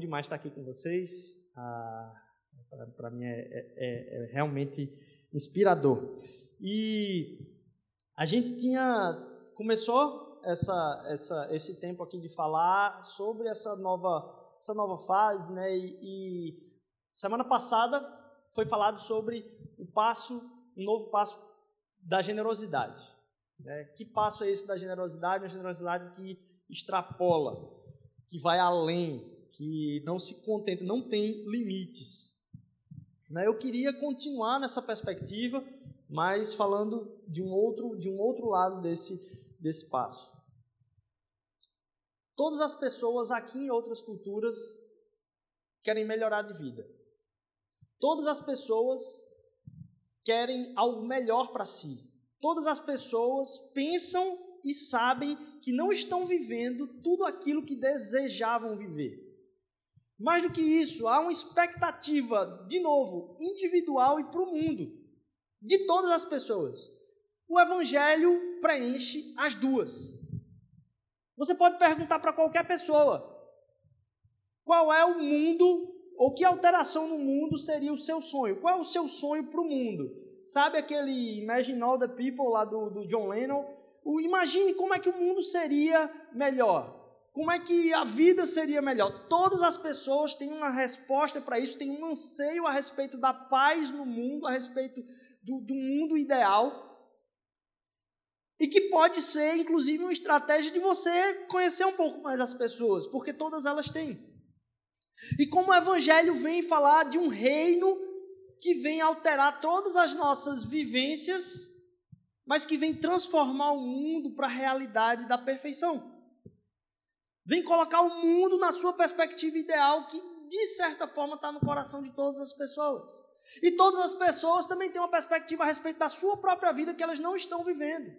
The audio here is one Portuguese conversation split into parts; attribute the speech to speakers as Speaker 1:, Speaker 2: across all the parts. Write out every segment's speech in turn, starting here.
Speaker 1: demais estar aqui com vocês. Ah, Para mim é, é, é, é, realmente inspirador. E a gente tinha começou essa, essa, esse tempo aqui de falar sobre essa nova essa nova fase, né? E, e semana passada foi falado sobre o passo, um novo passo da generosidade. Né? Que passo é esse da generosidade? Uma generosidade que extrapola, que vai além, que não se contenta, não tem limites. Né? Eu queria continuar nessa perspectiva, mas falando de um outro, de um outro lado desse, desse passo. Todas as pessoas aqui em outras culturas querem melhorar de vida. Todas as pessoas querem algo melhor para si. Todas as pessoas pensam e sabem que não estão vivendo tudo aquilo que desejavam viver. Mais do que isso, há uma expectativa, de novo, individual e para o mundo, de todas as pessoas. O Evangelho preenche as duas. Você pode perguntar para qualquer pessoa qual é o mundo ou que alteração no mundo seria o seu sonho. Qual é o seu sonho para o mundo? Sabe aquele Imagine All the People lá do, do John Lennon? O, imagine como é que o mundo seria melhor. Como é que a vida seria melhor? Todas as pessoas têm uma resposta para isso, têm um anseio a respeito da paz no mundo, a respeito do, do mundo ideal. E que pode ser, inclusive, uma estratégia de você conhecer um pouco mais as pessoas, porque todas elas têm. E como o Evangelho vem falar de um reino que vem alterar todas as nossas vivências, mas que vem transformar o mundo para a realidade da perfeição. Vem colocar o mundo na sua perspectiva ideal, que de certa forma está no coração de todas as pessoas. E todas as pessoas também têm uma perspectiva a respeito da sua própria vida que elas não estão vivendo.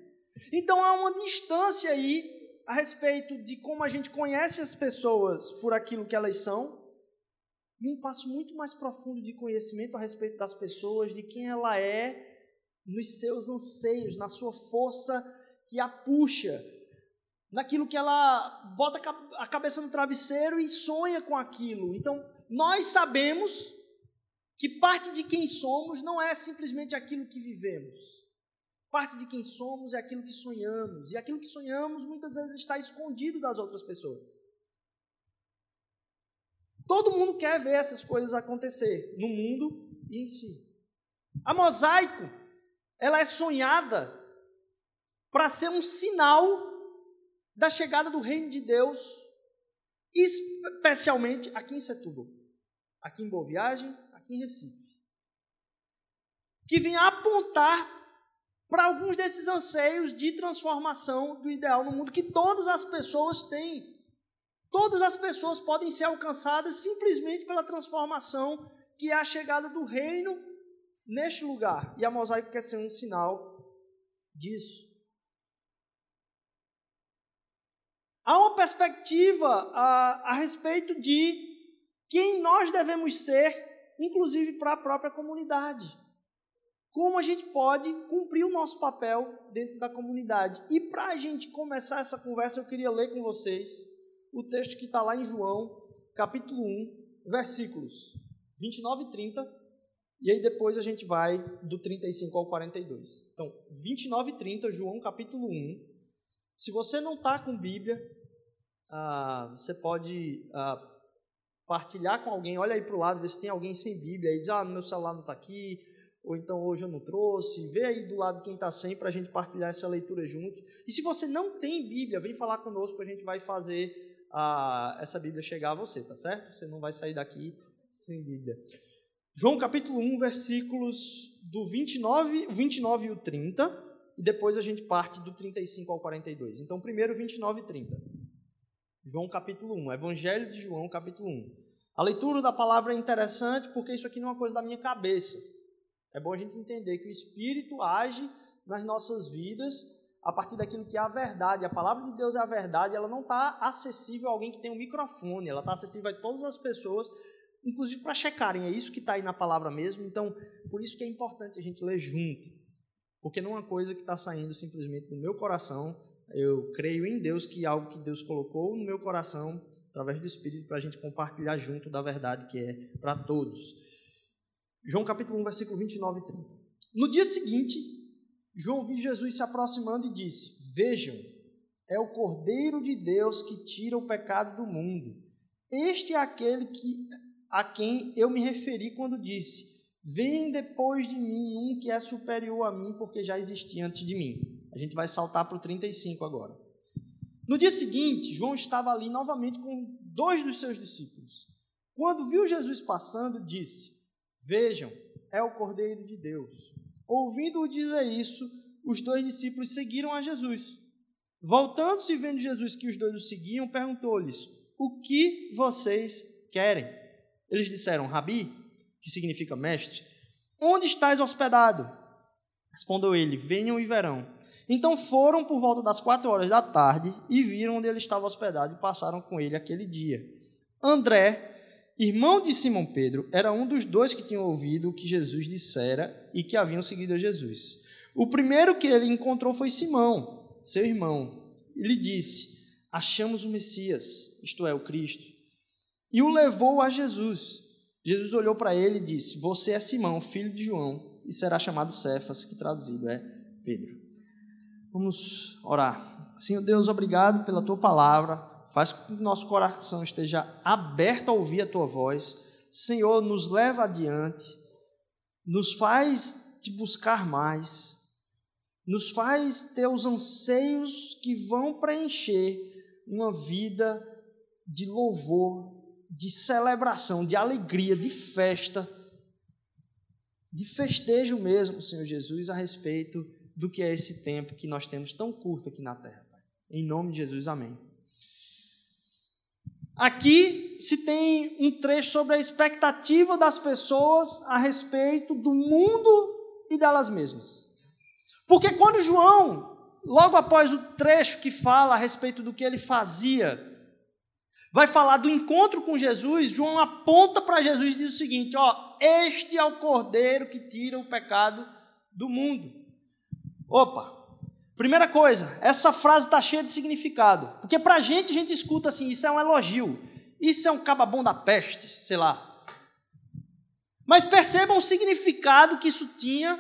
Speaker 1: Então há uma distância aí a respeito de como a gente conhece as pessoas por aquilo que elas são, e um passo muito mais profundo de conhecimento a respeito das pessoas, de quem ela é, nos seus anseios, na sua força que a puxa, naquilo que ela bota a cabeça no travesseiro e sonha com aquilo. Então, nós sabemos que parte de quem somos não é simplesmente aquilo que vivemos. Parte de quem somos é aquilo que sonhamos. E aquilo que sonhamos muitas vezes está escondido das outras pessoas. Todo mundo quer ver essas coisas acontecer no mundo e em si. A mosaico, ela é sonhada para ser um sinal da chegada do reino de Deus, especialmente aqui em Setúbal, aqui em Boa Viagem, aqui em Recife. Que vem apontar para alguns desses anseios de transformação do ideal no mundo que todas as pessoas têm. Todas as pessoas podem ser alcançadas simplesmente pela transformação que é a chegada do reino neste lugar. E a mosaico quer ser um sinal disso. Há uma perspectiva a, a respeito de quem nós devemos ser, inclusive para a própria comunidade como a gente pode cumprir o nosso papel dentro da comunidade. E para a gente começar essa conversa, eu queria ler com vocês o texto que está lá em João, capítulo 1, versículos 29 e 30. E aí depois a gente vai do 35 ao 42. Então, 29 e 30, João capítulo 1. Se você não está com Bíblia, ah, você pode ah, partilhar com alguém. Olha aí para o lado, ver se tem alguém sem Bíblia. Aí diz, ah, meu celular não está aqui, ou então hoje eu não trouxe, vê aí do lado quem está sem para a gente partilhar essa leitura junto. E se você não tem Bíblia, vem falar conosco, a gente vai fazer a, essa Bíblia chegar a você, tá certo? Você não vai sair daqui sem Bíblia. João capítulo 1, versículos do 29, 29 e o 30, e depois a gente parte do 35 ao 42. Então, primeiro 29 e 30. João capítulo 1, Evangelho de João capítulo 1. A leitura da palavra é interessante porque isso aqui não é uma coisa da minha cabeça. É bom a gente entender que o Espírito age nas nossas vidas a partir daquilo que é a verdade. A palavra de Deus é a verdade, ela não está acessível a alguém que tem um microfone, ela está acessível a todas as pessoas, inclusive para checarem, é isso que está aí na palavra mesmo. Então, por isso que é importante a gente ler junto, porque não é uma coisa que está saindo simplesmente do meu coração. Eu creio em Deus que algo que Deus colocou no meu coração através do Espírito, para a gente compartilhar junto da verdade que é para todos. João capítulo 1, versículo 29 e 30. No dia seguinte, João viu Jesus se aproximando e disse: Vejam, é o Cordeiro de Deus que tira o pecado do mundo. Este é aquele que, a quem eu me referi quando disse: Vem depois de mim um que é superior a mim, porque já existia antes de mim. A gente vai saltar para o 35 agora. No dia seguinte, João estava ali novamente com dois dos seus discípulos. Quando viu Jesus passando, disse: Vejam, é o Cordeiro de Deus. Ouvindo-o dizer isso, os dois discípulos seguiram a Jesus. Voltando-se e vendo Jesus que os dois o seguiam, perguntou-lhes: O que vocês querem? Eles disseram: Rabi, que significa mestre, onde estás hospedado? Respondeu ele: Venham e verão. Então foram por volta das quatro horas da tarde e viram onde ele estava hospedado e passaram com ele aquele dia. André, irmão de Simão Pedro, era um dos dois que tinham ouvido o que Jesus dissera e que haviam seguido a Jesus. O primeiro que ele encontrou foi Simão, seu irmão. Ele disse: Achamos o Messias, isto é, o Cristo. E o levou a Jesus. Jesus olhou para ele e disse: Você é Simão, filho de João, e será chamado Cefas, que traduzido é Pedro. Vamos orar. Senhor Deus, obrigado pela tua palavra. Faz com que nosso coração esteja aberto a ouvir a tua voz. Senhor, nos leva adiante, nos faz te buscar mais, nos faz ter os anseios que vão preencher uma vida de louvor de celebração, de alegria, de festa, de festejo mesmo, Senhor Jesus, a respeito do que é esse tempo que nós temos tão curto aqui na terra. Pai. Em nome de Jesus, amém. Aqui se tem um trecho sobre a expectativa das pessoas a respeito do mundo e delas mesmas. Porque quando João, logo após o trecho que fala a respeito do que ele fazia vai falar do encontro com Jesus, João aponta para Jesus e diz o seguinte: ó, este é o cordeiro que tira o pecado do mundo. Opa, primeira coisa, essa frase está cheia de significado, porque para a gente, a gente escuta assim: isso é um elogio, isso é um cababom da peste, sei lá. Mas percebam o significado que isso tinha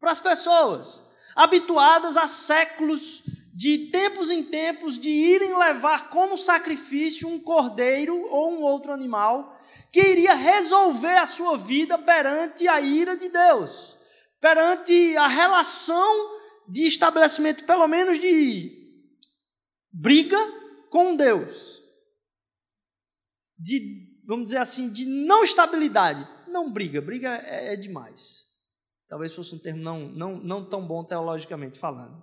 Speaker 1: para as pessoas, habituadas há séculos de tempos em tempos, de irem levar como sacrifício um cordeiro ou um outro animal que iria resolver a sua vida perante a ira de Deus, perante a relação de estabelecimento, pelo menos de briga com Deus, de, vamos dizer assim, de não estabilidade. Não briga, briga é, é demais. Talvez fosse um termo não, não, não tão bom teologicamente falando.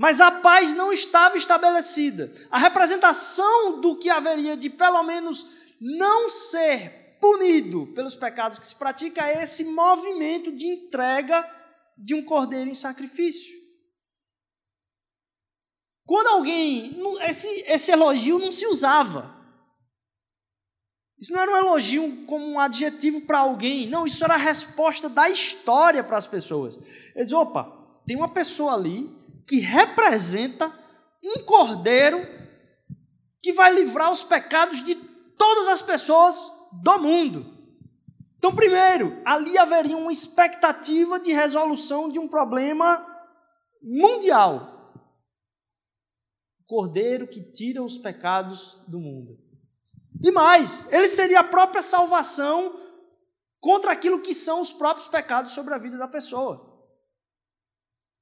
Speaker 1: Mas a paz não estava estabelecida. A representação do que haveria de, pelo menos, não ser punido pelos pecados que se pratica é esse movimento de entrega de um cordeiro em sacrifício. Quando alguém. Esse, esse elogio não se usava. Isso não era um elogio como um adjetivo para alguém. Não, isso era a resposta da história para as pessoas. Eles, opa, tem uma pessoa ali que representa um cordeiro que vai livrar os pecados de todas as pessoas do mundo. Então, primeiro, ali haveria uma expectativa de resolução de um problema mundial. Cordeiro que tira os pecados do mundo. E mais, ele seria a própria salvação contra aquilo que são os próprios pecados sobre a vida da pessoa.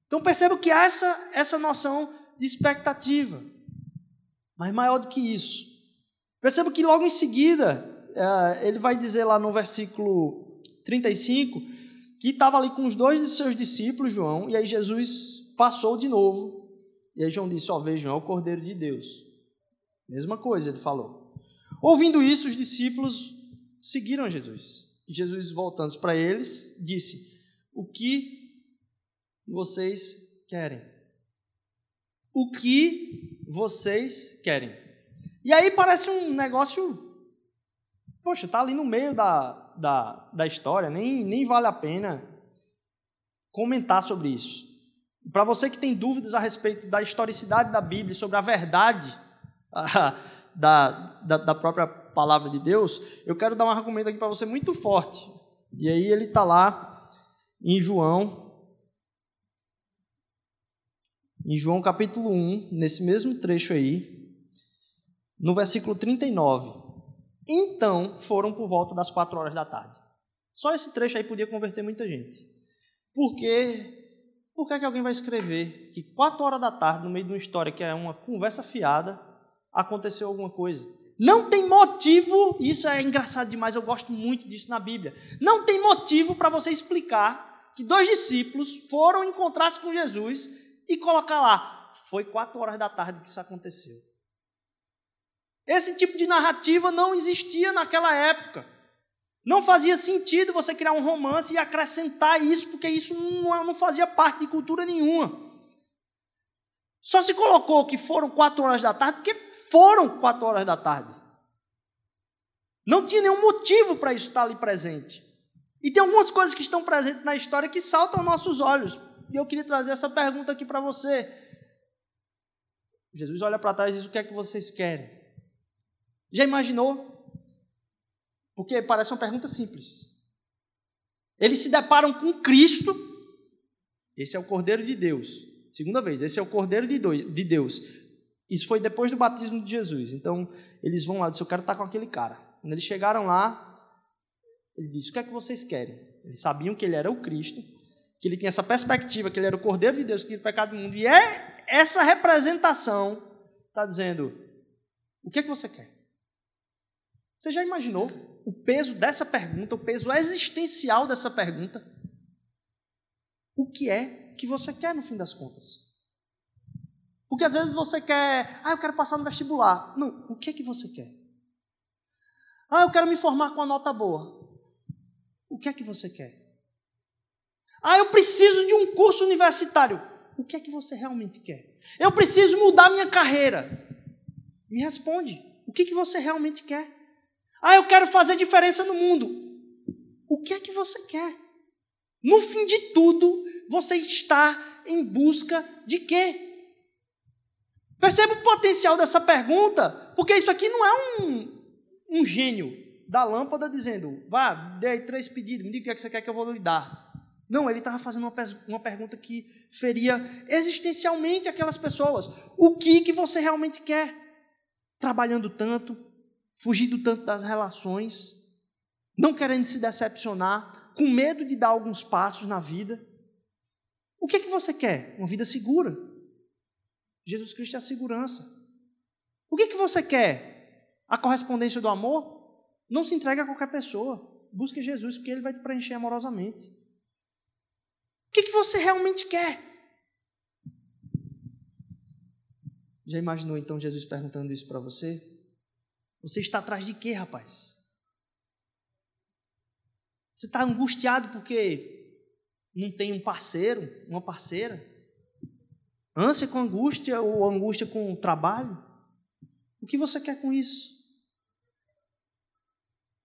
Speaker 1: Então perceba que há essa, essa noção de expectativa. Mas maior do que isso. Perceba que logo em seguida, é, ele vai dizer lá no versículo 35, que estava ali com os dois de seus discípulos, João, e aí Jesus passou de novo. E aí João disse: Ó, oh, vejam, é o Cordeiro de Deus. Mesma coisa ele falou. Ouvindo isso, os discípulos seguiram Jesus. E Jesus, voltando para eles, disse: O que vocês querem? O que vocês querem? E aí parece um negócio. Poxa, está ali no meio da, da, da história, nem, nem vale a pena comentar sobre isso. Para você que tem dúvidas a respeito da historicidade da Bíblia, sobre a verdade da, da, da própria palavra de Deus, eu quero dar um argumento aqui para você muito forte. E aí ele está lá em João, em João capítulo 1, nesse mesmo trecho aí, no versículo 39. Então foram por volta das quatro horas da tarde. Só esse trecho aí podia converter muita gente. Porque por que, é que alguém vai escrever que quatro horas da tarde, no meio de uma história que é uma conversa fiada, aconteceu alguma coisa? Não tem motivo, isso é engraçado demais, eu gosto muito disso na Bíblia. Não tem motivo para você explicar que dois discípulos foram encontrar-se com Jesus e colocar lá, foi quatro horas da tarde que isso aconteceu. Esse tipo de narrativa não existia naquela época. Não fazia sentido você criar um romance e acrescentar isso, porque isso não, fazia parte de cultura nenhuma. Só se colocou que foram quatro horas da tarde, porque foram quatro horas da tarde. Não tinha nenhum motivo para isso estar ali presente. E tem algumas coisas que estão presentes na história que saltam aos nossos olhos. E eu queria trazer essa pergunta aqui para você. Jesus olha para trás e diz: O que é que vocês querem? Já imaginou porque parece uma pergunta simples. Eles se deparam com Cristo, esse é o Cordeiro de Deus. Segunda vez, esse é o Cordeiro de Deus. Isso foi depois do batismo de Jesus. Então, eles vão lá dizem: Eu quero estar com aquele cara. Quando eles chegaram lá, ele disse: O que é que vocês querem? Eles sabiam que ele era o Cristo, que ele tinha essa perspectiva, que ele era o Cordeiro de Deus que tinha o pecado do mundo. E é essa representação está dizendo: O que é que você quer? Você já imaginou o peso dessa pergunta, o peso existencial dessa pergunta? O que é que você quer no fim das contas? Porque às vezes você quer, ah, eu quero passar no vestibular. Não, o que é que você quer? Ah, eu quero me formar com uma nota boa. O que é que você quer? Ah, eu preciso de um curso universitário. O que é que você realmente quer? Eu preciso mudar minha carreira. Me responde. O que, que você realmente quer? Ah, eu quero fazer diferença no mundo. O que é que você quer? No fim de tudo, você está em busca de quê? Perceba o potencial dessa pergunta, porque isso aqui não é um, um gênio da lâmpada dizendo, vá, dê três pedidos, me diga o que, é que você quer que eu vou lhe dar. Não, ele estava fazendo uma, uma pergunta que feria existencialmente aquelas pessoas. O que, que você realmente quer? Trabalhando tanto, fugindo tanto das relações, não querendo se decepcionar, com medo de dar alguns passos na vida. O que que você quer? Uma vida segura. Jesus Cristo é a segurança. O que que você quer? A correspondência do amor? Não se entregue a qualquer pessoa. Busque Jesus, porque Ele vai te preencher amorosamente. O que, que você realmente quer? Já imaginou então Jesus perguntando isso para você? Você está atrás de quê, rapaz? Você está angustiado porque não tem um parceiro, uma parceira? Ânsia com angústia ou angústia com o trabalho? O que você quer com isso?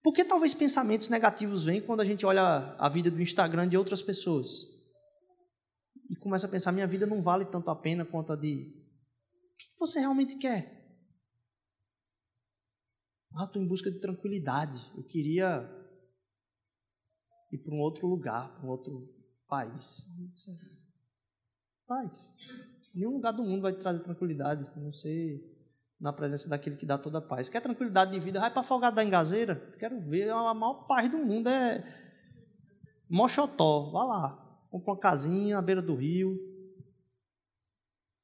Speaker 1: Por que talvez pensamentos negativos vêm quando a gente olha a vida do Instagram de outras pessoas? E começa a pensar: minha vida não vale tanto a pena quanto a de. O que você realmente quer? Ah, estou em busca de tranquilidade. Eu queria ir para um outro lugar, para um outro país. Paz. Nenhum lugar do mundo vai te trazer tranquilidade, a não ser na presença daquele que dá toda a paz. Quer tranquilidade de vida? Vai para Afogado da Engazeira? Quero ver, a maior paz do mundo é Mochotó. Vá lá, compra uma casinha à beira do rio,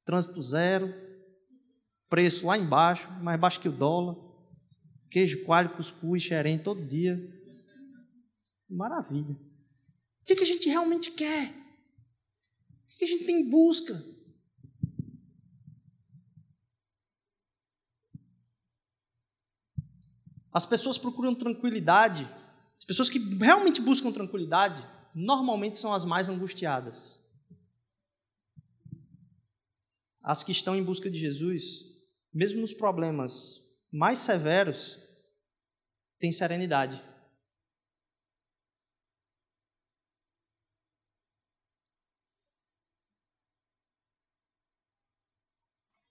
Speaker 1: trânsito zero, preço lá embaixo, mais baixo que o dólar queijo, coalho, cuscuz, xerém todo dia. Maravilha. O que, que a gente realmente quer? O que a gente tem em busca? As pessoas procuram tranquilidade, as pessoas que realmente buscam tranquilidade, normalmente são as mais angustiadas. As que estão em busca de Jesus, mesmo nos problemas mais severos, tem serenidade.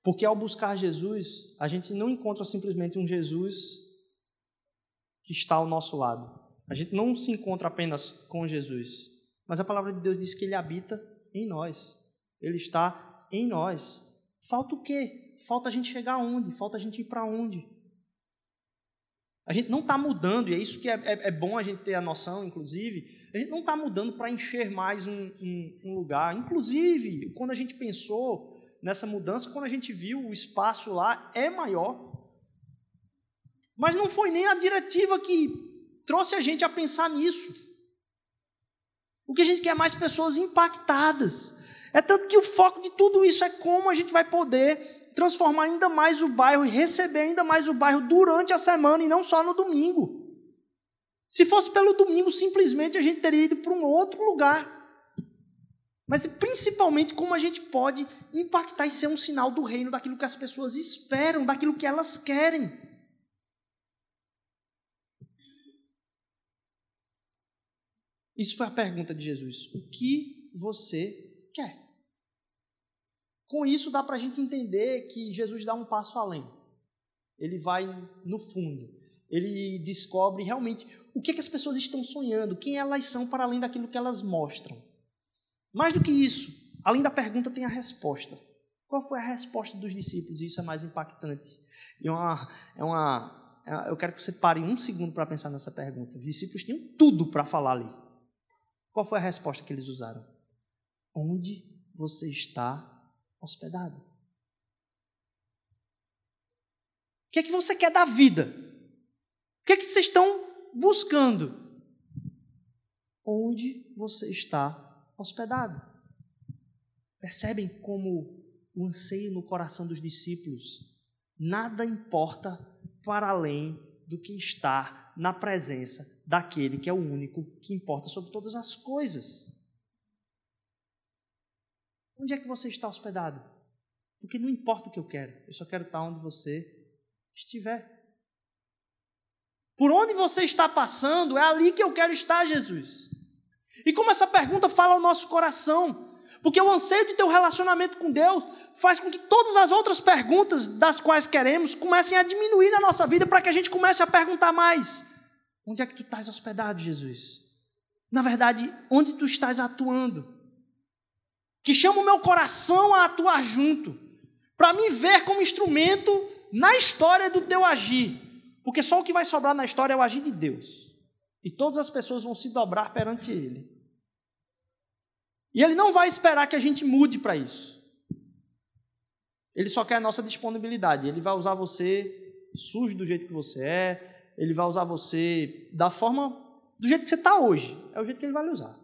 Speaker 1: Porque ao buscar Jesus, a gente não encontra simplesmente um Jesus que está ao nosso lado. A gente não se encontra apenas com Jesus, mas a palavra de Deus diz que ele habita em nós. Ele está em nós. Falta o quê? Falta a gente chegar aonde? Falta a gente ir para onde? A gente não está mudando, e é isso que é, é, é, bom a gente ter a noção, inclusive. A gente não está mudando para encher mais um, um, um lugar. Inclusive, quando a gente pensou nessa mudança, quando a gente viu o espaço lá é maior. Mas não foi nem a diretiva que trouxe a gente a pensar nisso. O que a gente quer é mais pessoas impactadas. É tanto que o foco de tudo isso é como a gente vai poder transformar ainda mais o bairro e receber ainda mais o bairro durante a semana e não só no domingo. Se fosse pelo domingo, simplesmente a gente teria ido para um outro lugar. Mas principalmente como a gente pode impactar e ser um sinal do reino, daquilo que as pessoas esperam, daquilo que elas querem. Isso foi a pergunta de Jesus. O que você quer? Com isso dá para a gente entender que Jesus dá um passo além. Ele vai no fundo. Ele descobre realmente o que, é que as pessoas estão sonhando, quem elas são para além daquilo que elas mostram. Mais do que isso, além da pergunta, tem a resposta. Qual foi a resposta dos discípulos? Isso é mais impactante. E é uma, é uma, é, eu quero que você pare um segundo para pensar nessa pergunta. Os discípulos tinham tudo para falar ali. Qual foi a resposta que eles usaram? Onde você está hospedado? O que é que você quer da vida? O que é que vocês estão buscando? Onde você está hospedado. Percebem como o anseio no coração dos discípulos nada importa para além do que estar na presença daquele que é o único que importa sobre todas as coisas. Onde é que você está hospedado? Porque não importa o que eu quero, eu só quero estar onde você estiver. Por onde você está passando, é ali que eu quero estar, Jesus. E como essa pergunta fala ao nosso coração, porque o anseio de ter um relacionamento com Deus faz com que todas as outras perguntas das quais queremos comecem a diminuir na nossa vida para que a gente comece a perguntar mais: onde é que tu estás hospedado, Jesus? Na verdade, onde tu estás atuando? Que chama o meu coração a atuar junto, para me ver como instrumento na história do teu agir, porque só o que vai sobrar na história é o agir de Deus. E todas as pessoas vão se dobrar perante Ele. E Ele não vai esperar que a gente mude para isso. Ele só quer a nossa disponibilidade. Ele vai usar você sujo do jeito que você é. Ele vai usar você da forma, do jeito que você está hoje. É o jeito que Ele vai lhe usar.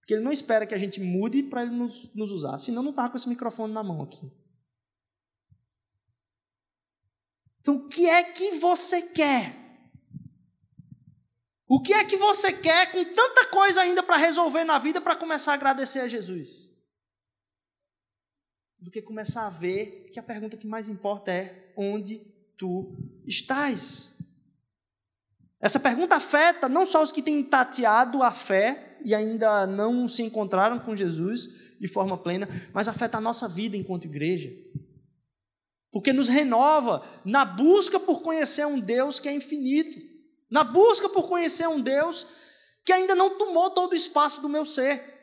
Speaker 1: Porque Ele não espera que a gente mude para Ele nos, nos usar. Senão não estava com esse microfone na mão aqui. Então, o que é que você quer? O que é que você quer com tanta coisa ainda para resolver na vida para começar a agradecer a Jesus? Do que começar a ver que a pergunta que mais importa é: onde tu estás? Essa pergunta afeta não só os que têm tateado a fé e ainda não se encontraram com Jesus de forma plena, mas afeta a nossa vida enquanto igreja. Porque nos renova na busca por conhecer um Deus que é infinito na busca por conhecer um Deus que ainda não tomou todo o espaço do meu ser.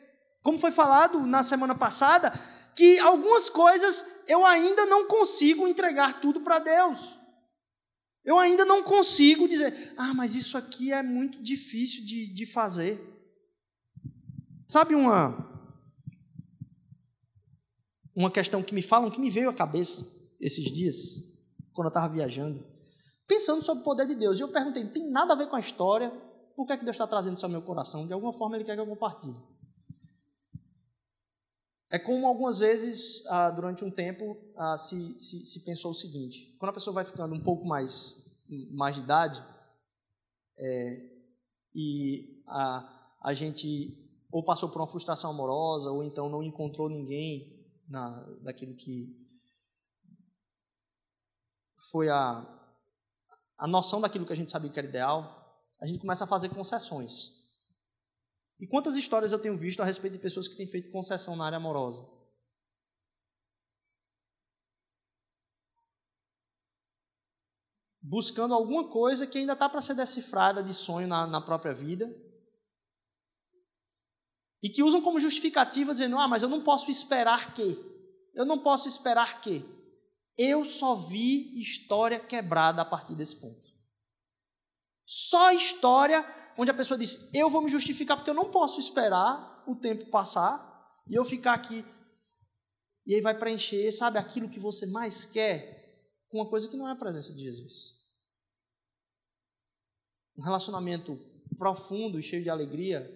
Speaker 1: Como foi falado na semana passada, que algumas coisas eu ainda não consigo entregar tudo para Deus. Eu ainda não consigo dizer, ah, mas isso aqui é muito difícil de, de fazer. Sabe uma, uma questão que me falam, que me veio à cabeça esses dias, quando eu estava viajando? pensando sobre o poder de Deus. E eu perguntei, tem nada a ver com a história, por que, é que Deus está trazendo isso ao meu coração? De alguma forma Ele quer que eu compartilhe. É como algumas vezes, ah, durante um tempo, ah, se, se, se, pensou o seguinte: quando a pessoa vai ficando um pouco mais, mais de idade, é, e a, a gente ou passou por uma frustração amorosa, ou então não encontrou ninguém na, daquilo que foi a, a noção daquilo que a gente sabia que era ideal, a gente começa a fazer concessões. E quantas histórias eu tenho visto a respeito de pessoas que têm feito concessão na área amorosa? Buscando alguma coisa que ainda está para ser decifrada de sonho na, na própria vida. E que usam como justificativa dizendo: ah, mas eu não posso esperar que. Eu não posso esperar que. Eu só vi história quebrada a partir desse ponto. Só história onde a pessoa diz: eu vou me justificar porque eu não posso esperar o tempo passar e eu ficar aqui. E aí vai preencher, sabe, aquilo que você mais quer com uma coisa que não é a presença de Jesus. Um relacionamento profundo e cheio de alegria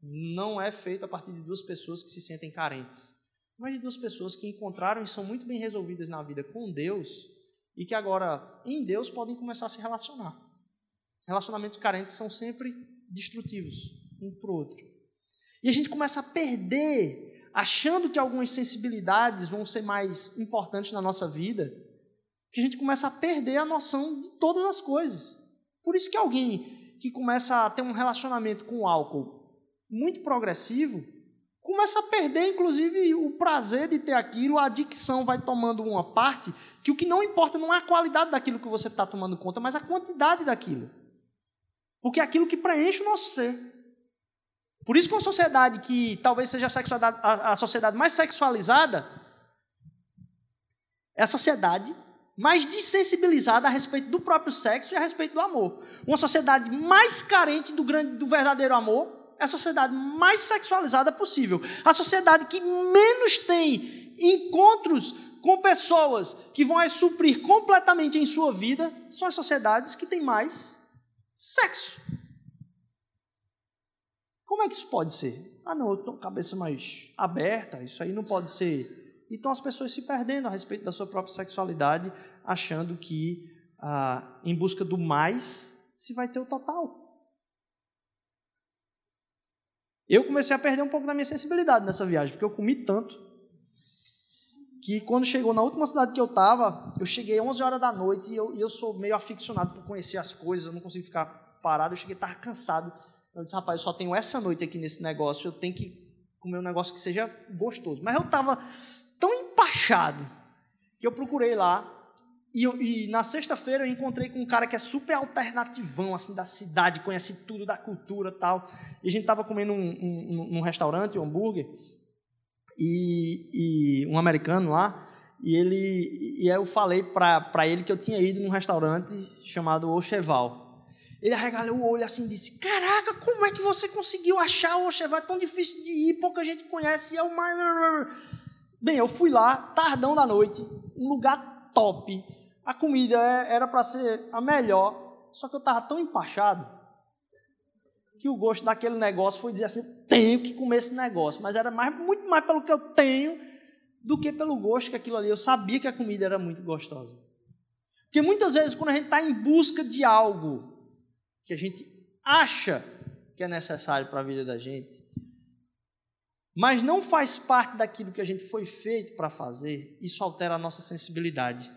Speaker 1: não é feito a partir de duas pessoas que se sentem carentes, mas de duas pessoas que encontraram e são muito bem resolvidas na vida com Deus e que agora, em Deus, podem começar a se relacionar. Relacionamentos carentes são sempre destrutivos um para o outro. E a gente começa a perder, achando que algumas sensibilidades vão ser mais importantes na nossa vida, que a gente começa a perder a noção de todas as coisas. Por isso que alguém que começa a ter um relacionamento com o álcool muito progressivo, começa a perder, inclusive, o prazer de ter aquilo, a adicção vai tomando uma parte, que o que não importa não é a qualidade daquilo que você está tomando conta, mas a quantidade daquilo. Porque é aquilo que preenche o nosso ser. Por isso que uma sociedade que talvez seja a, a sociedade mais sexualizada é a sociedade mais desensibilizada a respeito do próprio sexo e a respeito do amor. Uma sociedade mais carente do, grande, do verdadeiro amor é a sociedade mais sexualizada possível. A sociedade que menos tem encontros com pessoas que vão suprir completamente em sua vida são as sociedades que têm mais sexo. Como é que isso pode ser? Ah, não, eu estou com a cabeça mais aberta, isso aí não pode ser. Então as pessoas se perdendo a respeito da sua própria sexualidade, achando que ah, em busca do mais se vai ter o total. Eu comecei a perder um pouco da minha sensibilidade nessa viagem, porque eu comi tanto que quando chegou na última cidade que eu estava, eu cheguei 11 horas da noite e eu, e eu sou meio aficionado por conhecer as coisas, eu não consigo ficar parado, eu cheguei, estava cansado. Eu disse, rapaz, eu só tenho essa noite aqui nesse negócio, eu tenho que comer um negócio que seja gostoso. Mas eu estava tão empachado que eu procurei lá e, eu, e na sexta-feira eu encontrei com um cara que é super alternativão, assim, da cidade, conhece tudo da cultura tal. E a gente estava comendo um, um, num restaurante, um hambúrguer, e, e um americano lá, e ele e eu falei para ele que eu tinha ido num restaurante chamado Ocheval. Ele arregalou o olho assim e disse: Caraca, como é que você conseguiu achar o Ocheval? É tão difícil de ir, pouca gente conhece. é o mais. Bem, eu fui lá, tardão da noite, um lugar top a comida é, era para ser a melhor, só que eu estava tão empachado que o gosto daquele negócio foi dizer assim: tenho que comer esse negócio. Mas era mais, muito mais pelo que eu tenho do que pelo gosto que aquilo ali. Eu sabia que a comida era muito gostosa. Porque muitas vezes, quando a gente está em busca de algo que a gente acha que é necessário para a vida da gente, mas não faz parte daquilo que a gente foi feito para fazer, isso altera a nossa sensibilidade.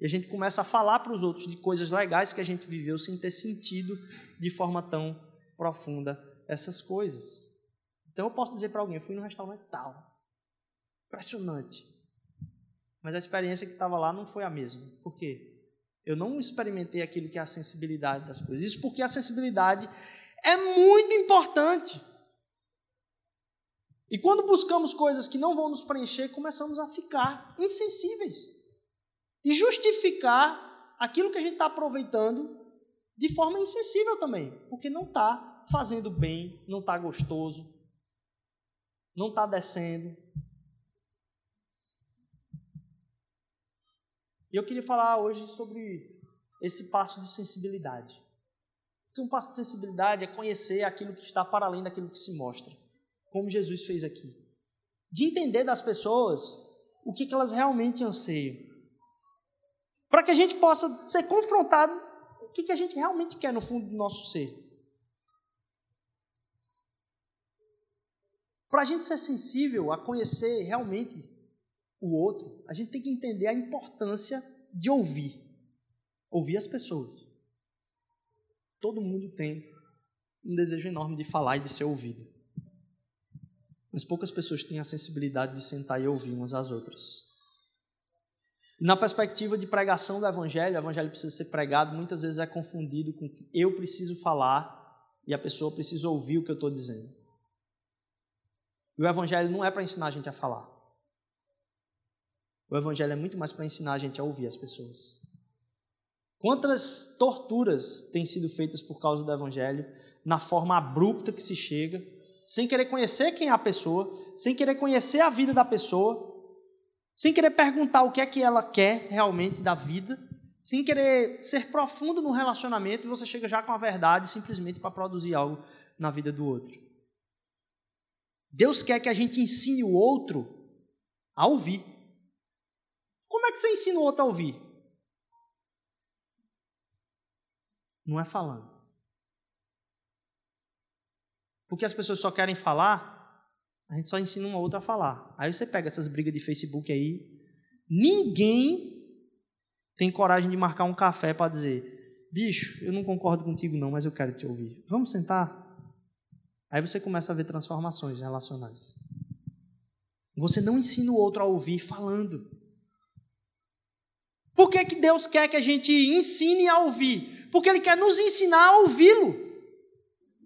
Speaker 1: E a gente começa a falar para os outros de coisas legais que a gente viveu sem ter sentido de forma tão profunda essas coisas. Então eu posso dizer para alguém, eu fui num restaurante tal, impressionante. Mas a experiência que estava lá não foi a mesma. Por quê? Eu não experimentei aquilo que é a sensibilidade das coisas. Isso porque a sensibilidade é muito importante. E quando buscamos coisas que não vão nos preencher, começamos a ficar insensíveis e justificar aquilo que a gente está aproveitando de forma insensível também, porque não está fazendo bem, não está gostoso, não está descendo. E eu queria falar hoje sobre esse passo de sensibilidade. Porque um passo de sensibilidade é conhecer aquilo que está para além daquilo que se mostra, como Jesus fez aqui. De entender das pessoas o que, que elas realmente anseiam para que a gente possa ser confrontado o que, que a gente realmente quer no fundo do nosso ser. Para a gente ser sensível a conhecer realmente o outro, a gente tem que entender a importância de ouvir. Ouvir as pessoas. Todo mundo tem um desejo enorme de falar e de ser ouvido. Mas poucas pessoas têm a sensibilidade de sentar e ouvir umas às outras. E na perspectiva de pregação do evangelho, o evangelho precisa ser pregado, muitas vezes é confundido com eu preciso falar e a pessoa precisa ouvir o que eu estou dizendo. E o evangelho não é para ensinar a gente a falar. O evangelho é muito mais para ensinar a gente a ouvir as pessoas. Quantas torturas têm sido feitas por causa do evangelho, na forma abrupta que se chega, sem querer conhecer quem é a pessoa, sem querer conhecer a vida da pessoa, sem querer perguntar o que é que ela quer realmente da vida, sem querer ser profundo no relacionamento, você chega já com a verdade simplesmente para produzir algo na vida do outro. Deus quer que a gente ensine o outro a ouvir. Como é que você ensina o outro a ouvir? Não é falando. Porque as pessoas só querem falar, a gente só ensina uma outra a falar. Aí você pega essas brigas de Facebook aí, ninguém tem coragem de marcar um café para dizer: bicho, eu não concordo contigo não, mas eu quero te ouvir. Vamos sentar? Aí você começa a ver transformações relacionais. Você não ensina o outro a ouvir falando. Por que, que Deus quer que a gente ensine a ouvir? Porque Ele quer nos ensinar a ouvi-lo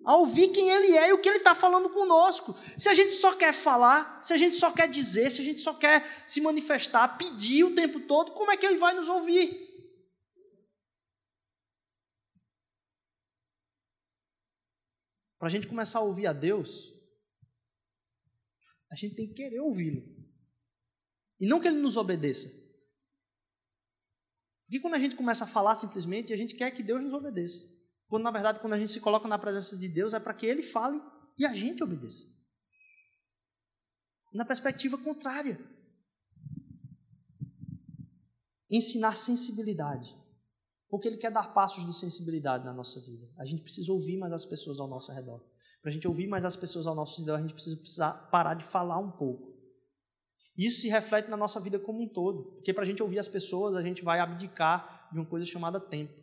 Speaker 1: a ouvir quem Ele é e o que Ele está falando conosco. Se a gente só quer falar, se a gente só quer dizer, se a gente só quer se manifestar, pedir o tempo todo, como é que Ele vai nos ouvir? Para a gente começar a ouvir a Deus, a gente tem que querer ouvi-lo. E não que Ele nos obedeça. Porque quando a gente começa a falar simplesmente, a gente quer que Deus nos obedeça. Quando, na verdade, quando a gente se coloca na presença de Deus, é para que Ele fale e a gente obedeça. Na perspectiva contrária. Ensinar sensibilidade. Porque Ele quer dar passos de sensibilidade na nossa vida. A gente precisa ouvir mais as pessoas ao nosso redor. Para a gente ouvir mais as pessoas ao nosso redor, a gente precisa, precisa parar de falar um pouco. Isso se reflete na nossa vida como um todo. Porque para a gente ouvir as pessoas, a gente vai abdicar de uma coisa chamada tempo.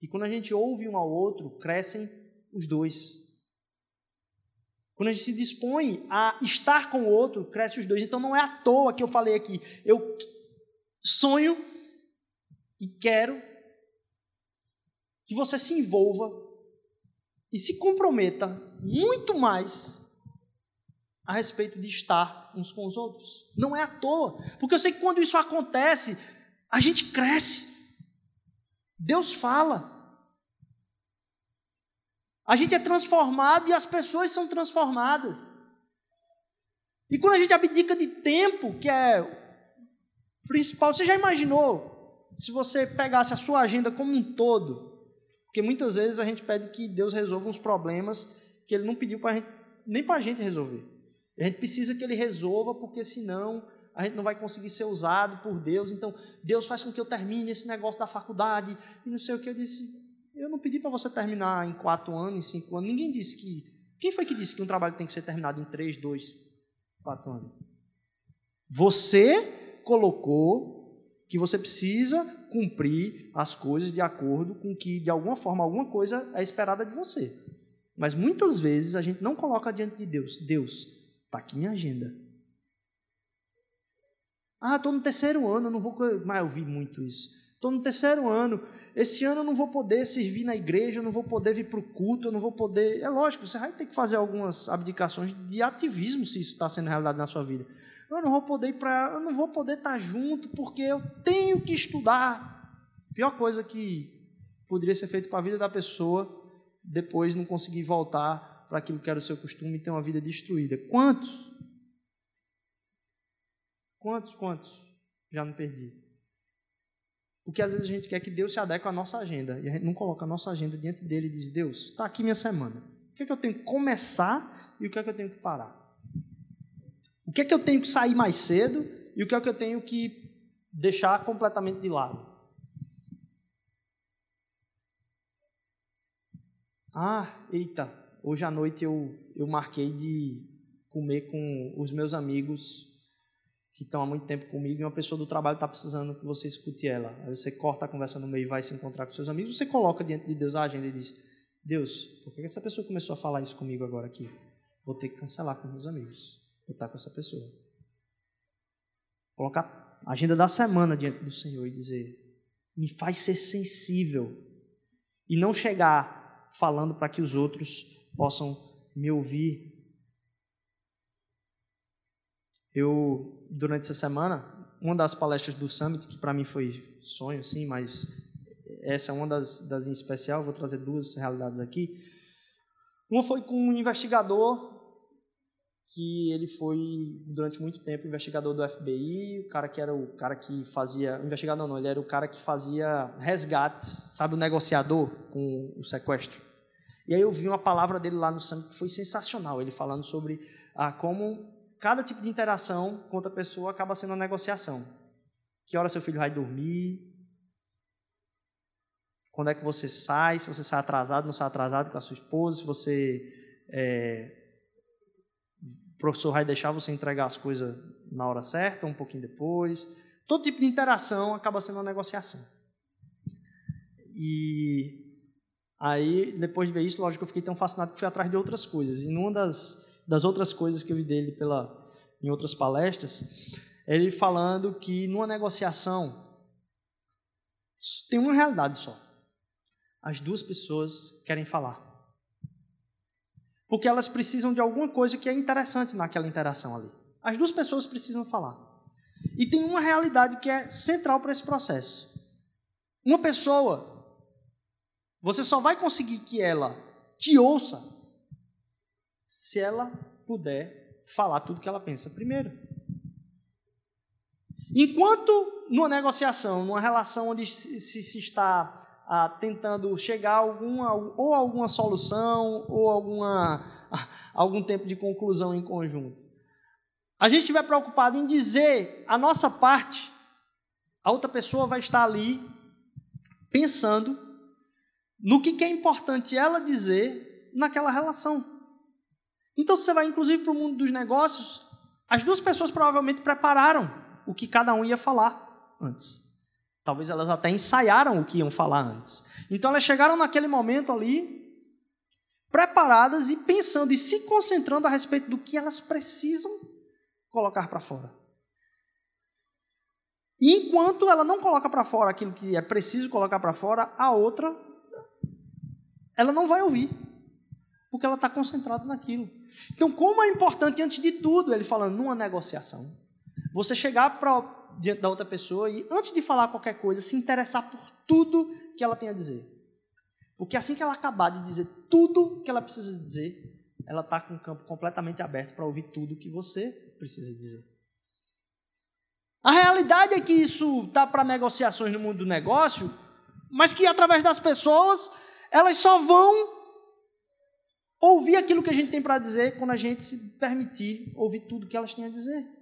Speaker 1: E quando a gente ouve um ao outro, crescem os dois. Quando a gente se dispõe a estar com o outro, cresce os dois. Então não é à toa que eu falei aqui. Eu sonho e quero que você se envolva e se comprometa muito mais a respeito de estar uns com os outros. Não é à toa. Porque eu sei que quando isso acontece, a gente cresce. Deus fala. A gente é transformado e as pessoas são transformadas. E quando a gente abdica de tempo, que é principal, você já imaginou se você pegasse a sua agenda como um todo? Porque muitas vezes a gente pede que Deus resolva uns problemas que Ele não pediu gente, nem para a gente resolver. A gente precisa que Ele resolva, porque senão a gente não vai conseguir ser usado por Deus. Então, Deus faz com que eu termine esse negócio da faculdade e não sei o que. Eu disse, eu não pedi para você terminar em quatro anos, em cinco anos. Ninguém disse que. Quem foi que disse que um trabalho tem que ser terminado em três, dois, quatro anos? Você colocou que você precisa cumprir as coisas de acordo com que, de alguma forma, alguma coisa é esperada de você. Mas muitas vezes a gente não coloca diante de Deus: Deus, está aqui minha agenda. Ah, estou no terceiro ano, eu não vou mais ouvir muito isso. Estou no terceiro ano, esse ano eu não vou poder servir na igreja, eu não vou poder vir para o culto, eu não vou poder. É lógico, você vai ter que fazer algumas abdicações de ativismo se isso está sendo realidade na sua vida. Eu não vou poder ir para, eu não vou poder estar tá junto porque eu tenho que estudar. Pior coisa que poderia ser feito para a vida da pessoa depois não conseguir voltar para aquilo que era o seu costume e ter uma vida destruída. Quantos? Quantos, quantos? Já não perdi. Porque às vezes a gente quer que Deus se adeque à nossa agenda e a gente não coloca a nossa agenda diante dele e diz: Deus, está aqui minha semana. O que é que eu tenho que começar e o que é que eu tenho que parar? O que é que eu tenho que sair mais cedo e o que é que eu tenho que deixar completamente de lado? Ah, eita, hoje à noite eu, eu marquei de comer com os meus amigos que estão há muito tempo comigo e uma pessoa do trabalho está precisando que você escute ela. Aí você corta a conversa no meio e vai se encontrar com seus amigos, você coloca diante de Deus a agenda e diz: Deus, por que essa pessoa começou a falar isso comigo agora aqui? Vou ter que cancelar com meus amigos. Estar com essa pessoa. Colocar a agenda da semana diante do Senhor e dizer: me faz ser sensível e não chegar falando para que os outros possam me ouvir. Eu, durante essa semana, uma das palestras do Summit, que para mim foi sonho, sim, mas essa é uma das, das em especial, vou trazer duas realidades aqui. Uma foi com um investigador que ele foi durante muito tempo investigador do FBI, o cara que era o cara que fazia, investigador não, ele era o cara que fazia resgates, sabe o negociador com o sequestro. E aí eu vi uma palavra dele lá no sangue que foi sensacional, ele falando sobre ah, como cada tipo de interação com outra pessoa acaba sendo uma negociação. Que hora seu filho vai dormir? Quando é que você sai? Se você sai atrasado, não sai atrasado com a sua esposa? Se você é, professor vai deixar você entregar as coisas na hora certa, um pouquinho depois. Todo tipo de interação acaba sendo uma negociação. E aí, depois de ver isso, lógico, eu fiquei tão fascinado que fui atrás de outras coisas. E uma das, das outras coisas que eu vi dele pela, em outras palestras, ele falando que numa negociação tem uma realidade só. As duas pessoas querem falar porque elas precisam de alguma coisa que é interessante naquela interação ali. As duas pessoas precisam falar. E tem uma realidade que é central para esse processo. Uma pessoa, você só vai conseguir que ela te ouça se ela puder falar tudo que ela pensa primeiro. Enquanto numa negociação, numa relação onde se, se está ah, tentando chegar a alguma, ou alguma solução ou alguma, algum tempo de conclusão em conjunto. A gente estiver preocupado em dizer a nossa parte, a outra pessoa vai estar ali pensando no que, que é importante ela dizer naquela relação. Então, você vai inclusive para o mundo dos negócios, as duas pessoas provavelmente prepararam o que cada um ia falar antes. Talvez elas até ensaiaram o que iam falar antes. Então elas chegaram naquele momento ali, preparadas e pensando e se concentrando a respeito do que elas precisam colocar para fora. E enquanto ela não coloca para fora aquilo que é preciso colocar para fora, a outra, ela não vai ouvir, porque ela está concentrada naquilo. Então, como é importante, antes de tudo, ele falando numa negociação, você chegar para diante da outra pessoa e, antes de falar qualquer coisa, se interessar por tudo que ela tem a dizer. Porque assim que ela acabar de dizer tudo que ela precisa dizer, ela está com o campo completamente aberto para ouvir tudo que você precisa dizer. A realidade é que isso está para negociações no mundo do negócio, mas que através das pessoas, elas só vão ouvir aquilo que a gente tem para dizer quando a gente se permitir ouvir tudo que elas têm a dizer.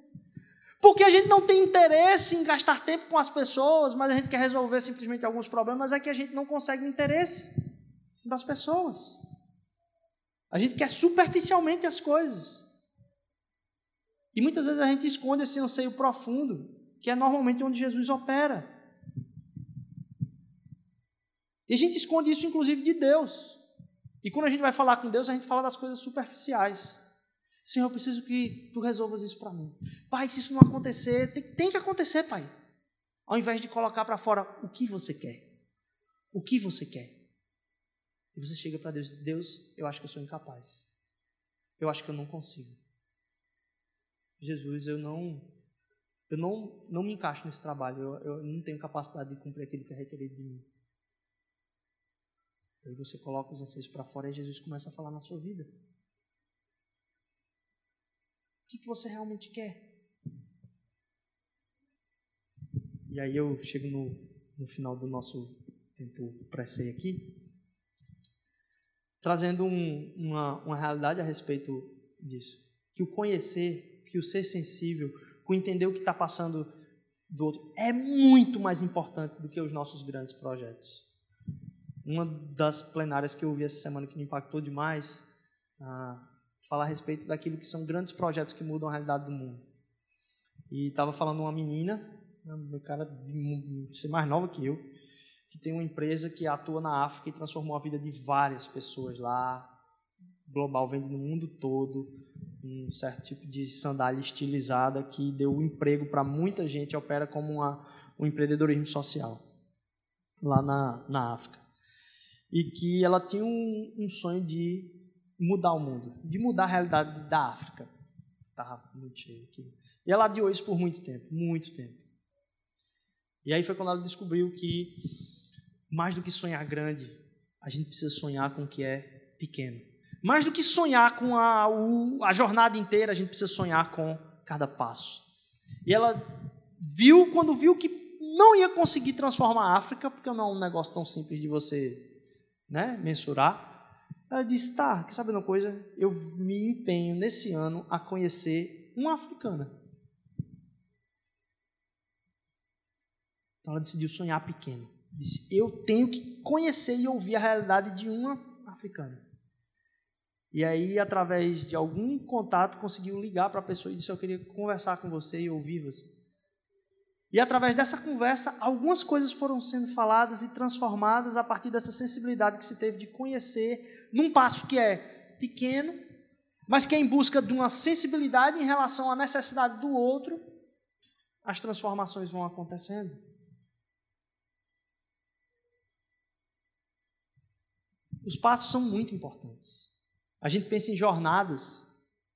Speaker 1: Porque a gente não tem interesse em gastar tempo com as pessoas, mas a gente quer resolver simplesmente alguns problemas, é que a gente não consegue o interesse das pessoas. A gente quer superficialmente as coisas. E muitas vezes a gente esconde esse anseio profundo, que é normalmente onde Jesus opera. E a gente esconde isso, inclusive, de Deus. E quando a gente vai falar com Deus, a gente fala das coisas superficiais. Senhor, eu preciso que tu resolvas isso para mim. Pai, se isso não acontecer, tem, tem que acontecer, Pai. Ao invés de colocar para fora o que você quer. O que você quer. E você chega para Deus e diz: Deus, eu acho que eu sou incapaz. Eu acho que eu não consigo. Jesus, eu não eu não, não me encaixo nesse trabalho. Eu, eu não tenho capacidade de cumprir aquilo que é requerido de mim. Aí você coloca os anseios para fora e Jesus começa a falar na sua vida que, que você realmente quer? E aí eu chego no, no final do nosso tempo pré-sei aqui, trazendo um, uma, uma realidade a respeito disso. Que o conhecer, que o ser sensível, que o entender o que está passando do outro, é muito mais importante do que os nossos grandes projetos. Uma das plenárias que eu ouvi essa semana que me impactou demais, ah, falar a respeito daquilo que são grandes projetos que mudam a realidade do mundo. E estava falando uma menina, meu cara de ser mais nova que eu, que tem uma empresa que atua na África e transformou a vida de várias pessoas lá, global, vende no mundo todo, um certo tipo de sandália estilizada que deu um emprego para muita gente, opera como uma, um empreendedorismo social lá na, na África. E que ela tinha um, um sonho de mudar o mundo, de mudar a realidade da África. Estava muito cheio aqui. E ela adiou isso por muito tempo, muito tempo. E aí foi quando ela descobriu que, mais do que sonhar grande, a gente precisa sonhar com o que é pequeno. Mais do que sonhar com a, o, a jornada inteira, a gente precisa sonhar com cada passo. E ela viu, quando viu que não ia conseguir transformar a África, porque não é um negócio tão simples de você né, mensurar, ela disse: tá, quer saber uma coisa? Eu me empenho nesse ano a conhecer uma africana. Então ela decidiu sonhar pequeno. Disse: eu tenho que conhecer e ouvir a realidade de uma africana. E aí, através de algum contato, conseguiu ligar para a pessoa e disse: Eu queria conversar com você e ouvir você. E através dessa conversa, algumas coisas foram sendo faladas e transformadas a partir dessa sensibilidade que se teve de conhecer, num passo que é pequeno, mas que é em busca de uma sensibilidade em relação à necessidade do outro, as transformações vão acontecendo. Os passos são muito importantes. A gente pensa em jornadas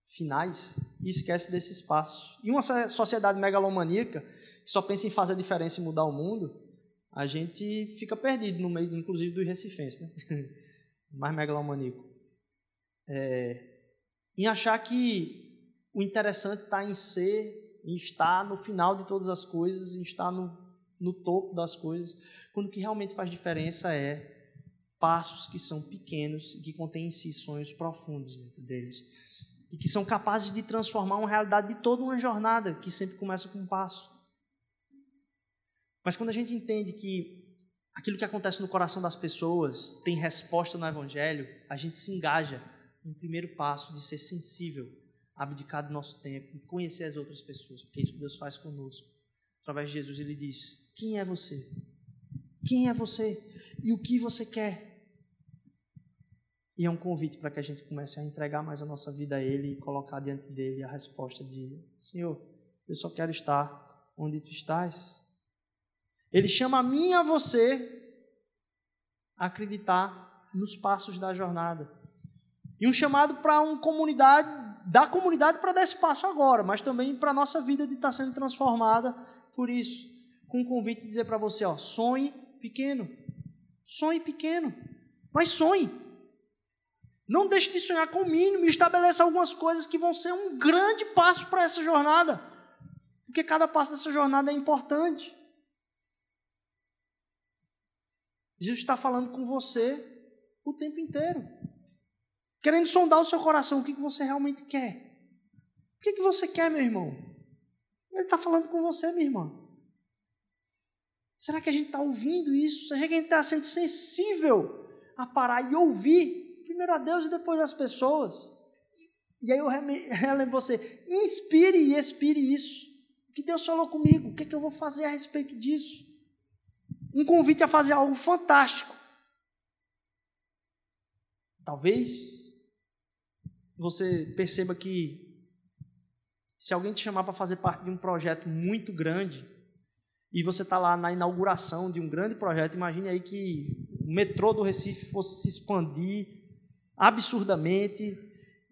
Speaker 1: finais e esquece desses passos. E uma sociedade megalomaníaca que só pensa em fazer a diferença e mudar o mundo, a gente fica perdido no meio, inclusive, dos recifenses, né? mais megalomaníaco. É, em achar que o interessante está em ser, em estar no final de todas as coisas, em estar no, no topo das coisas, quando o que realmente faz diferença é passos que são pequenos e que contêm em si sonhos profundos dentro deles. E que são capazes de transformar uma realidade de toda uma jornada que sempre começa com um passo. Mas quando a gente entende que aquilo que acontece no coração das pessoas tem resposta no Evangelho, a gente se engaja no primeiro passo de ser sensível, abdicar do nosso tempo conhecer as outras pessoas, porque é isso que Deus faz conosco. Através de Jesus, ele diz: Quem é você? Quem é você? E o que você quer? E é um convite para que a gente comece a entregar mais a nossa vida a Ele e colocar diante dele a resposta de: Senhor, eu só quero estar onde tu estás. Ele chama a mim e a você a acreditar nos passos da jornada. E um chamado para uma comunidade, da comunidade para dar esse passo agora, mas também para a nossa vida de estar sendo transformada por isso. Com um convite de dizer para você: ó, sonhe pequeno. Sonhe pequeno, mas sonhe. Não deixe de sonhar com o mínimo e estabeleça algumas coisas que vão ser um grande passo para essa jornada. Porque cada passo dessa jornada é importante. Jesus está falando com você o tempo inteiro. Querendo sondar o seu coração, o que você realmente quer. O que você quer, meu irmão? Ele está falando com você, minha irmã. Será que a gente está ouvindo isso? Será que a gente está sendo sensível a parar e ouvir primeiro a Deus e depois as pessoas. E aí eu relembro você, inspire e expire isso. O que Deus falou comigo? O que, é que eu vou fazer a respeito disso? Um convite a fazer algo fantástico. Talvez você perceba que se alguém te chamar para fazer parte de um projeto muito grande e você está lá na inauguração de um grande projeto, imagine aí que o metrô do Recife fosse se expandir absurdamente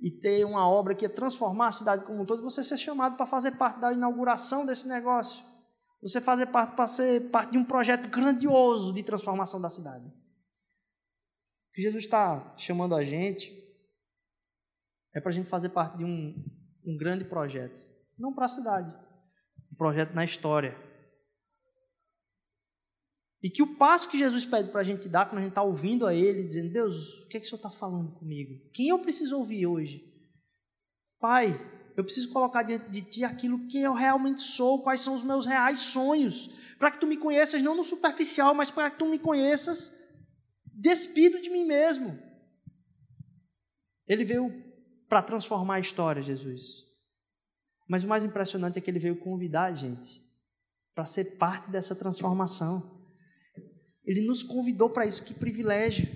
Speaker 1: e ter uma obra que ia transformar a cidade como um todo, você ser chamado para fazer parte da inauguração desse negócio. Você fazer parte para ser parte de um projeto grandioso de transformação da cidade. O que Jesus está chamando a gente é para a gente fazer parte de um, um grande projeto. Não para a cidade, um projeto na história e que o passo que Jesus pede para a gente dar, quando a gente está ouvindo a Ele, dizendo: Deus, o que é que o Senhor está falando comigo? Quem eu preciso ouvir hoje? Pai, eu preciso colocar diante de Ti aquilo que eu realmente sou, quais são os meus reais sonhos, para que Tu me conheças não no superficial, mas para que Tu me conheças despido de mim mesmo. Ele veio para transformar a história, Jesus. Mas o mais impressionante é que ele veio convidar a gente para ser parte dessa transformação. Ele nos convidou para isso, que privilégio.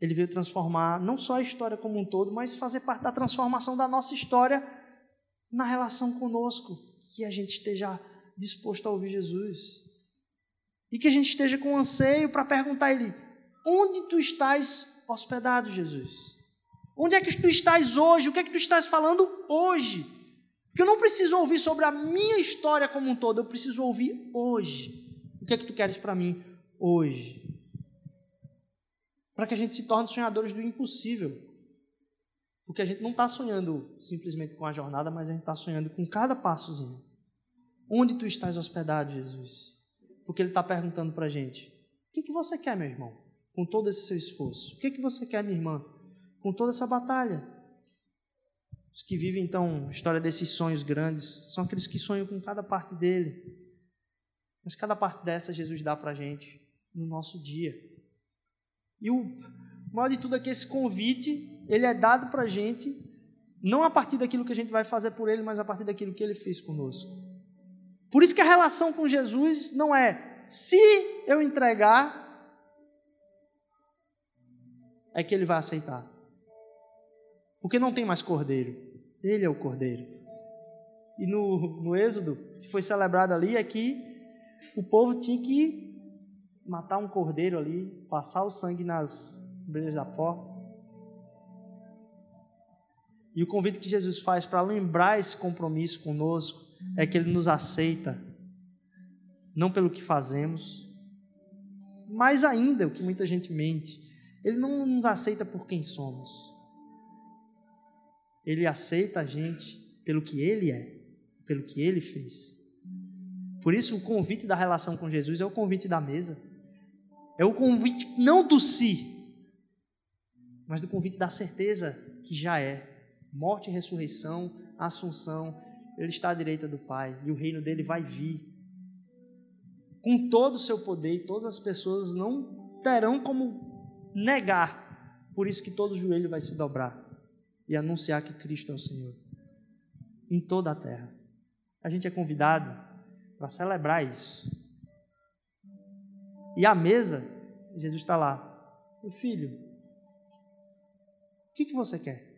Speaker 1: Ele veio transformar não só a história como um todo, mas fazer parte da transformação da nossa história na relação conosco, que a gente esteja disposto a ouvir Jesus. E que a gente esteja com anseio para perguntar a Ele: onde tu estás hospedado, Jesus? Onde é que tu estás hoje? O que é que tu estás falando hoje? Porque eu não preciso ouvir sobre a minha história como um todo, eu preciso ouvir hoje. O que é que tu queres para mim hoje? Para que a gente se torne sonhadores do impossível. Porque a gente não está sonhando simplesmente com a jornada, mas a gente está sonhando com cada passozinho. Onde tu estás hospedado, Jesus? Porque Ele está perguntando para a gente: o que, que você quer, meu irmão, com todo esse seu esforço? O que, que você quer, minha irmã, com toda essa batalha? Os que vivem, então, a história desses sonhos grandes são aqueles que sonham com cada parte dele. Mas cada parte dessa Jesus dá para a gente no nosso dia. E o maior de tudo é que esse convite, ele é dado para a gente, não a partir daquilo que a gente vai fazer por ele, mas a partir daquilo que ele fez conosco. Por isso que a relação com Jesus não é se eu entregar, é que ele vai aceitar. Porque não tem mais cordeiro, ele é o cordeiro. E no, no Êxodo, que foi celebrado ali, é que o povo tinha que matar um cordeiro ali, passar o sangue nas brilhas da porta. E o convite que Jesus faz para lembrar esse compromisso conosco é que Ele nos aceita, não pelo que fazemos, mais ainda, o que muita gente mente, Ele não nos aceita por quem somos. Ele aceita a gente pelo que Ele é, pelo que Ele fez. Por isso, o convite da relação com Jesus é o convite da mesa. É o convite não do si, mas do convite da certeza que já é morte e ressurreição, assunção ele está à direita do Pai e o reino dele vai vir. Com todo o seu poder e todas as pessoas não terão como negar. Por isso que todo joelho vai se dobrar e anunciar que Cristo é o Senhor em toda a terra. A gente é convidado para celebrar isso. E à mesa, Jesus está lá. Meu filho, o que, que você quer?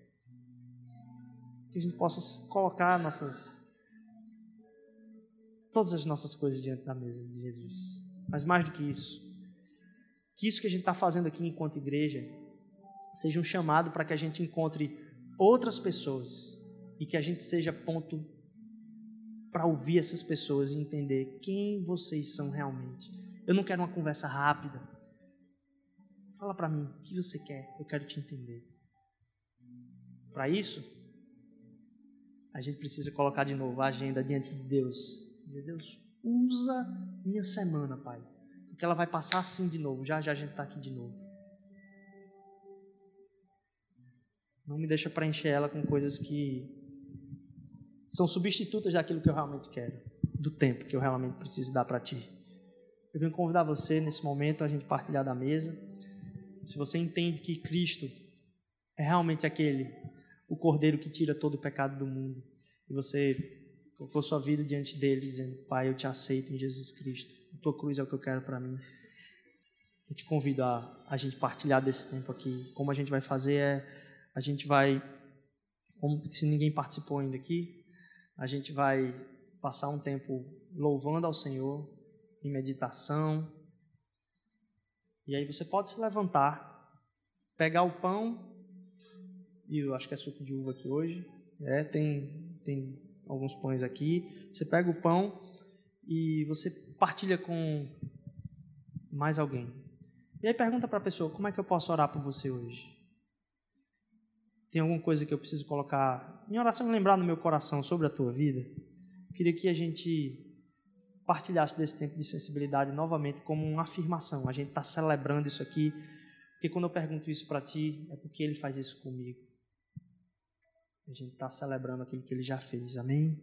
Speaker 1: que a gente possa colocar nossas todas as nossas coisas diante da mesa de Jesus. Mas mais do que isso, que isso que a gente está fazendo aqui enquanto igreja seja um chamado para que a gente encontre outras pessoas e que a gente seja ponto para ouvir essas pessoas e entender quem vocês são realmente. Eu não quero uma conversa rápida. Fala para mim o que você quer, eu quero te entender. Para isso, a gente precisa colocar de novo a agenda diante de Deus. Dizer, Deus, usa minha semana, Pai. Porque ela vai passar assim de novo. Já já a gente está aqui de novo. Não me deixa preencher ela com coisas que são substitutas daquilo que eu realmente quero, do tempo que eu realmente preciso dar para Ti. Eu venho convidar você nesse momento a gente partilhar da mesa. Se você entende que Cristo é realmente aquele o Cordeiro que tira todo o pecado do mundo. E você colocou sua vida diante dele, dizendo: Pai, eu te aceito em Jesus Cristo. A tua cruz é o que eu quero para mim. Eu te convido a, a gente partilhar desse tempo aqui. Como a gente vai fazer é: a gente vai, como se ninguém participou ainda aqui, a gente vai passar um tempo louvando ao Senhor, em meditação. E aí você pode se levantar, pegar o pão e eu acho que é suco de uva aqui hoje. É, tem, tem alguns pães aqui. Você pega o pão e você partilha com mais alguém. E aí pergunta para a pessoa: como é que eu posso orar por você hoje? Tem alguma coisa que eu preciso colocar em oração e lembrar no meu coração sobre a tua vida? Eu queria que a gente partilhasse desse tempo de sensibilidade novamente como uma afirmação. A gente está celebrando isso aqui, porque quando eu pergunto isso para ti, é porque ele faz isso comigo. A gente está celebrando aquilo que ele já fez, amém?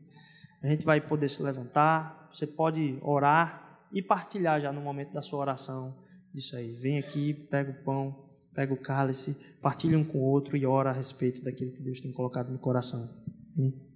Speaker 1: A gente vai poder se levantar, você pode orar e partilhar já no momento da sua oração disso aí. Vem aqui, pega o pão, pega o cálice, partilha um com o outro e ora a respeito daquilo que Deus tem colocado no coração. Amém?